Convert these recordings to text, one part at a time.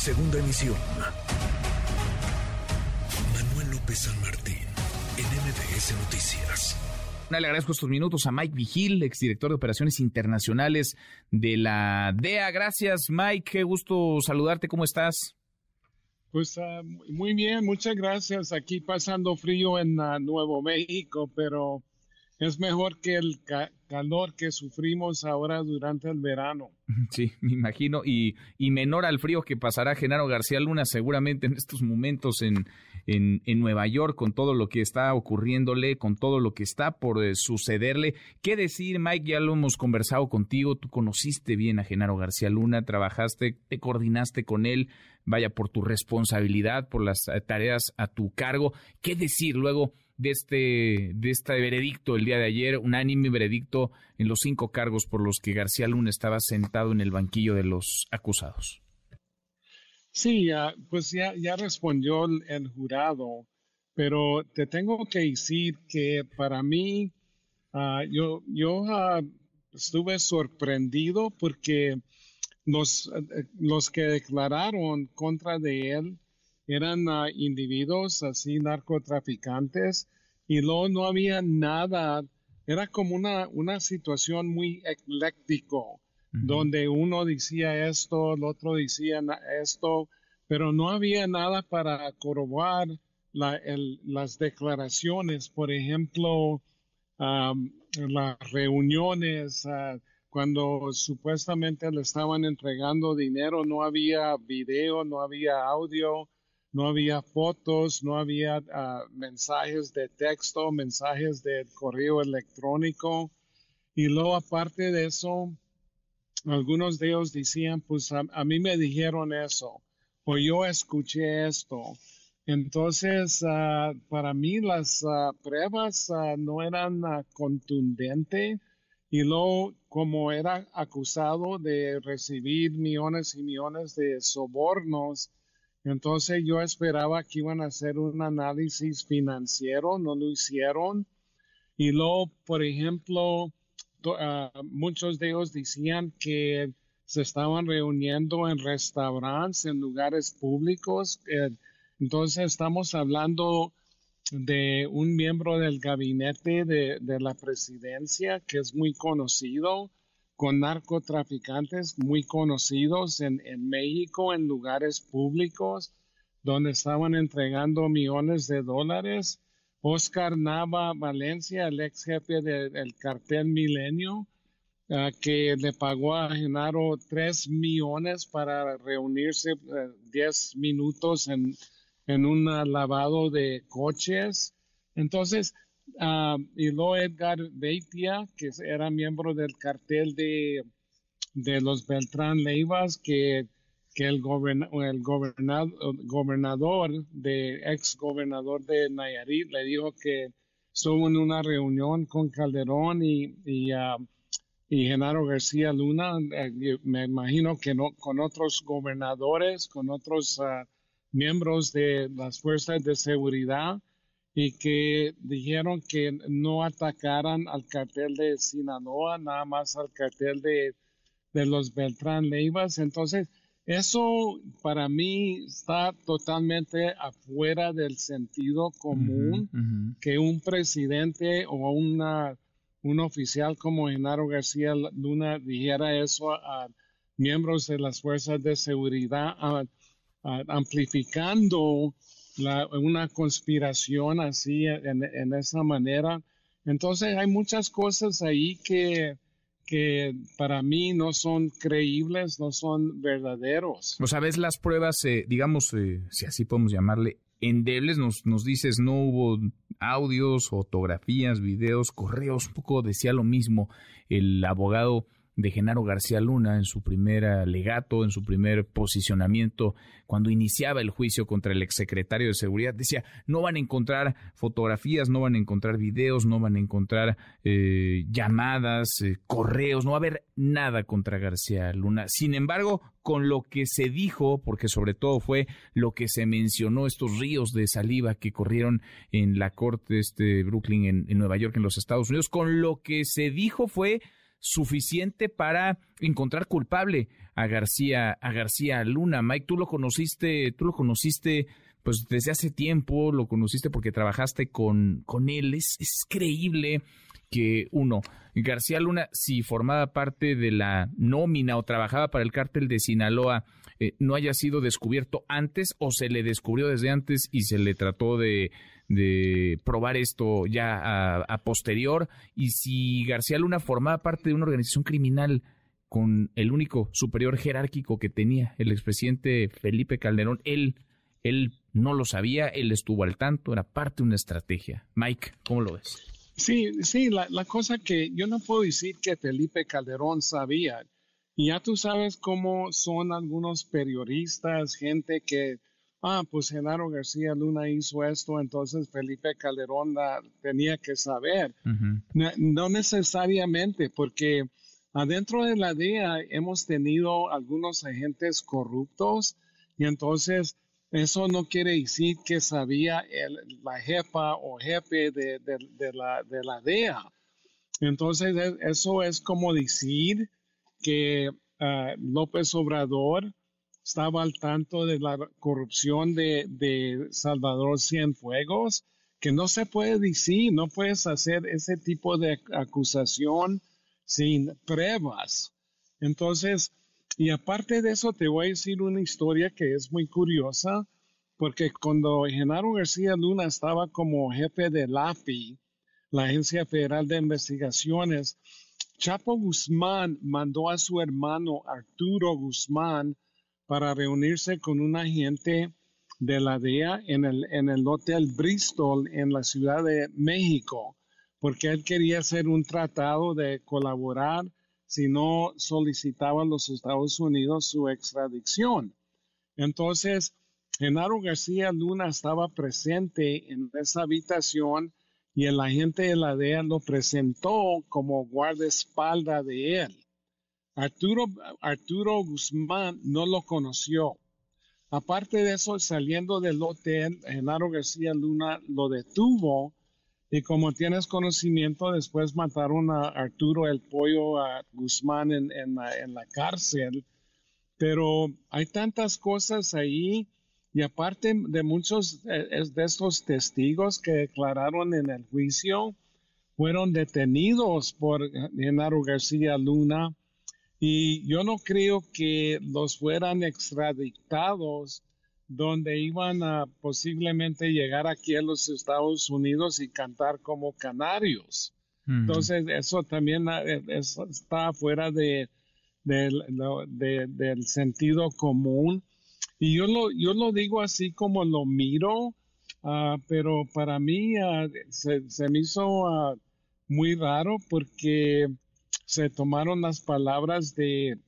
Segunda emisión. Manuel López San Martín, en MBS Noticias. Le agradezco estos minutos a Mike Vigil, exdirector de Operaciones Internacionales de la DEA. Gracias, Mike. Qué gusto saludarte. ¿Cómo estás? Pues uh, muy bien, muchas gracias. Aquí pasando frío en uh, Nuevo México, pero es mejor que el calor que sufrimos ahora durante el verano. Sí, me imagino, y, y, menor al frío que pasará Genaro García Luna seguramente en estos momentos en, en, en, Nueva York, con todo lo que está ocurriéndole, con todo lo que está por eh, sucederle. ¿Qué decir, Mike? Ya lo hemos conversado contigo, tú conociste bien a Genaro García Luna, trabajaste, te coordinaste con él, vaya por tu responsabilidad, por las eh, tareas a tu cargo. ¿Qué decir luego? De este, de este veredicto el día de ayer, unánime veredicto en los cinco cargos por los que García Luna estaba sentado en el banquillo de los acusados. Sí, pues ya, ya respondió el, jurado, pero te tengo que decir que para mí, ah, yo, yo ah, estuve sorprendido porque los, eh, los que declararon contra de él eran uh, individuos así narcotraficantes y luego no había nada, era como una, una situación muy ecléctico, donde uno decía esto, el otro decía esto, pero no había nada para corroborar las declaraciones, por ejemplo, las reuniones, uh, cuando supuestamente le estaban entregando dinero, no había video, no había audio, no había fotos, no había ah, mensajes de texto, mensajes de correo electrónico. Y luego, aparte de eso, algunos de ellos decían, pues a, mí me dijeron eso, o yo escuché esto. Entonces, ah, para mí las ah, pruebas no eran contundentes y luego, como era acusado de recibir millones y millones de sobornos, entonces yo esperaba que iban a hacer un análisis financiero, no lo hicieron. Y luego, por ejemplo, ah, muchos de ellos decían que se estaban reuniendo en restaurantes, en lugares públicos. Eh, entonces estamos hablando de un miembro del gabinete de la presidencia que es muy conocido con narcotraficantes muy conocidos en, México en lugares públicos donde estaban entregando millones de dólares. Oscar Nava Valencia, el ex jefe del cartel Milenio, ah, que le pagó a Genaro tres millones para reunirse diez minutos en, en un lavado de coches. Entonces, Ah, y luego Edgar Beitia, que era miembro del cartel de, los Beltrán Leivas, que, el, el gobernador, de, ex gobernador de Nayarit, le dijo que estuvo en una reunión con Calderón y, ah, y Genaro García Luna, eh, me imagino que no, con otros gobernadores, con otros ah, miembros de las fuerzas de seguridad y que dijeron que no atacaran al cartel de Sinaloa, nada más al cartel de, los Beltrán Leivas. Entonces, eso para mí está totalmente afuera del sentido común que un presidente o una, un oficial como Genaro García Luna dijera eso a, miembros de las fuerzas de seguridad, amplificando una conspiración así en, esa manera. Entonces hay muchas cosas ahí que, que para mí no son creíbles, no son verdaderos. O sea, ves las pruebas, eh, digamos, eh, si así podemos llamarle, endebles, nos, nos dices, no hubo audios, fotografías, videos, correos, un poco decía lo mismo el abogado de Genaro García Luna en su primer alegato, en su primer posicionamiento, cuando iniciaba el juicio contra el exsecretario de Seguridad, decía, no van a encontrar fotografías, no van a encontrar videos, no van a encontrar eh, llamadas, eh, correos, no va a haber nada contra García Luna. Sin embargo, con lo que se dijo, porque sobre todo fue lo que se mencionó, estos ríos de saliva que corrieron en la corte este Brooklyn en Nueva York, en los Estados Unidos, con lo que se dijo fue suficiente para encontrar culpable a García, a García Luna. Mike, tú lo conociste, tú lo conociste pues desde hace tiempo, lo conociste porque trabajaste con, con él. Es, creíble que uno, García Luna, si formaba parte de la nómina o trabajaba para el cártel de Sinaloa, eh, no haya sido descubierto antes o se le descubrió desde antes y se le trató de, probar esto ya a, posterior. Y si García Luna formaba parte de una organización criminal con el único superior jerárquico que tenía el expresidente Felipe Calderón, él, él no lo sabía, él estuvo al tanto, era parte de una estrategia. Mike, ¿cómo lo ves? Sí, sí, la, la cosa que yo no puedo decir que Felipe Calderón sabía. Y ya tú sabes cómo son algunos periodistas, gente que, ah, pues Genaro García Luna hizo esto, entonces Felipe Calderón tenía que saber. no, no, necesariamente, porque adentro de la DEA hemos tenido algunos agentes corruptos y entonces eso no quiere decir que sabía la jefa o jefe de, la, de la DEA. Entonces, e, eso es como decir que ah, López Obrador estaba al tanto de la corrupción de, de, Salvador Cienfuegos, que no se puede decir, no puedes hacer ese tipo de acusación sin pruebas. Entonces, y aparte de eso, te voy a decir una historia que es muy curiosa, porque cuando Genaro García Luna estaba como jefe de la AFI, la Agencia Federal de Investigaciones, Chapo Guzmán mandó a su hermano Arturo Guzmán para reunirse con un agente de la DEA en el, en el Hotel Bristol en la Ciudad de México, porque él quería hacer un tratado de colaborar si no solicitaban los Estados Unidos su extradición. Entonces, Genaro García Luna estaba presente en esa habitación y el agente de la DEA lo presentó como guardaespaldas de él. Arturo, Arturo Guzmán no lo conoció. Aparte de eso, saliendo del hotel, Genaro García Luna lo detuvo y como tienes conocimiento, después mataron a Arturo el Pollo a Guzmán en, la, cárcel. Pero hay tantas cosas ahí y aparte de muchos eh, de estos testigos que declararon en el juicio, fueron detenidos por Genaro García Luna y yo no creo que los fueran extraditados donde iban a posiblemente llegar aquí a los Estados Unidos y cantar como canarios. Entonces, eso también ah, eh, está fuera de, del sentido común. Y yo lo, yo lo digo así como lo miro, ah, pero para mí ah, se, me hizo muy raro porque se tomaron las palabras de,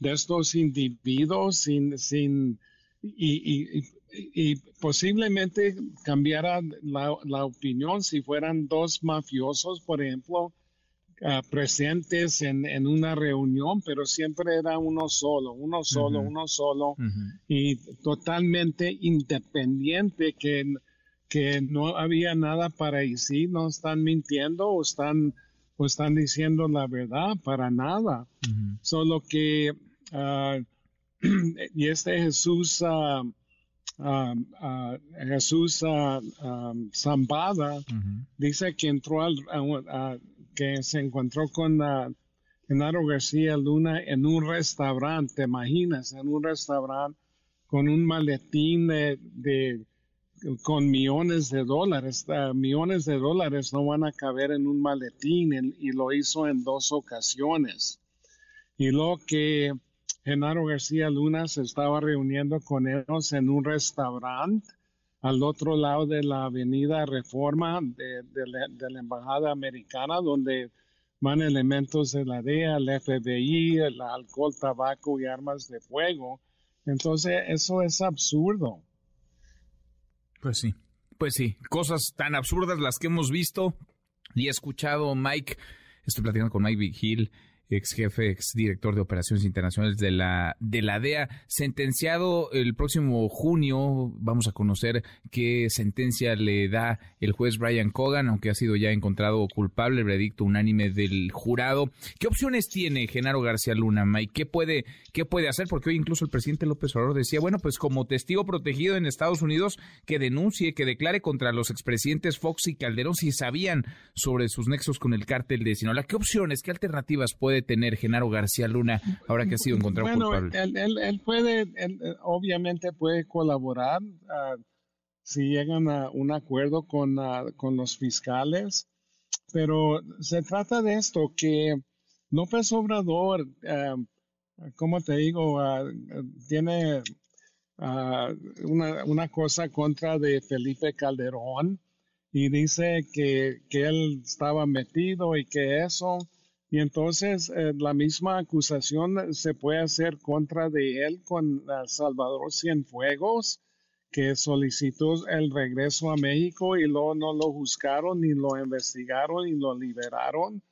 de estos individuos sin, sin y, y, posiblemente cambiara la, la, opinión si fueran dos mafiosos, por ejemplo, ah, presentes en, en, una reunión, pero siempre era uno solo, uno solo, uno solo, y totalmente independiente, que, que no había nada para decir, no están mintiendo o están, o están diciendo la verdad, para nada. Solo que... Uh, y este Jesús, uh, uh, Jesús Zambada, dice que entró al, que se encontró con Genaro García Luna en un restaurante, ¿te imaginas? En un restaurante con un maletín de, con millones de dólares. millones de dólares no van a caber en un maletín y lo hizo en dos ocasiones. Y lo que Genaro García Luna se estaba reuniendo con ellos en un restaurante al otro lado de la avenida Reforma de, la, Embajada Americana, donde van elementos de la DEA, el FBI, el alcohol, tabaco y armas de fuego. Entonces, eso es absurdo. Pues sí, pues sí, cosas tan absurdas las que hemos visto y escuchado, Mike, estoy platicando con Mike Vigil, ex jefe, ex director de operaciones internacionales de la, de la DEA, sentenciado el próximo junio. Vamos a conocer qué sentencia le da el juez Brian Cogan, aunque ha sido ya encontrado culpable, el veredicto unánime del jurado. ¿Qué opciones tiene Genaro García Luna, Mike? ¿Qué puede, qué puede hacer? Porque hoy incluso el presidente López Obrador decía, bueno, pues como testigo protegido en Estados Unidos, que denuncie, que declare contra los expresidentes Fox y Calderón si sabían sobre sus nexos con el cártel de Sinaloa. ¿Qué opciones, qué alternativas puede tener Genaro García Luna ahora que ha sido encontrado culpable? Él, él, puede, él, obviamente puede colaborar uh, si llegan a un acuerdo con, uh, con los fiscales, pero se trata de esto, que López Obrador, uh, como te digo, tiene una, una cosa contra de Felipe Calderón y dice que, que él estaba metido y que eso. Y entonces eh, la misma acusación se puede hacer contra de él con Salvador Cienfuegos, que solicitó el regreso a México y luego no lo juzgaron ni lo investigaron y lo liberaron.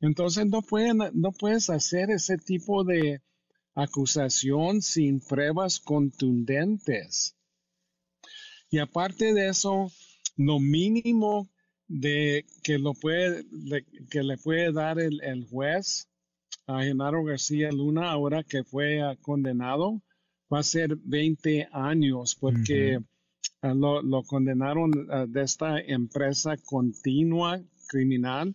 Entonces no, pueden, no puedes hacer ese tipo de acusación sin pruebas contundentes. Y aparte de eso, lo mínimo de que lo puede que le puede dar el, juez a Genaro García Luna ahora que fue condenado. Va a ser 20 años porque ah, lo, condenaron ah, de esta empresa continua criminal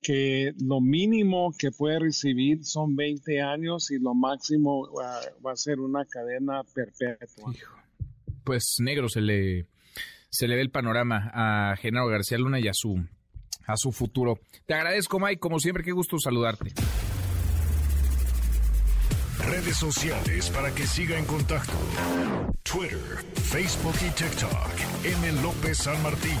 que lo mínimo que puede recibir son 20 años y lo máximo ah, va a ser una cadena perpetua. Pues negro se le se le ve el panorama a Genaro García Luna y a su, a su futuro. Te agradezco, Mike, como siempre, qué gusto saludarte. Redes sociales para que siga en contacto: Twitter, Facebook y TikTok. M. López San Martín.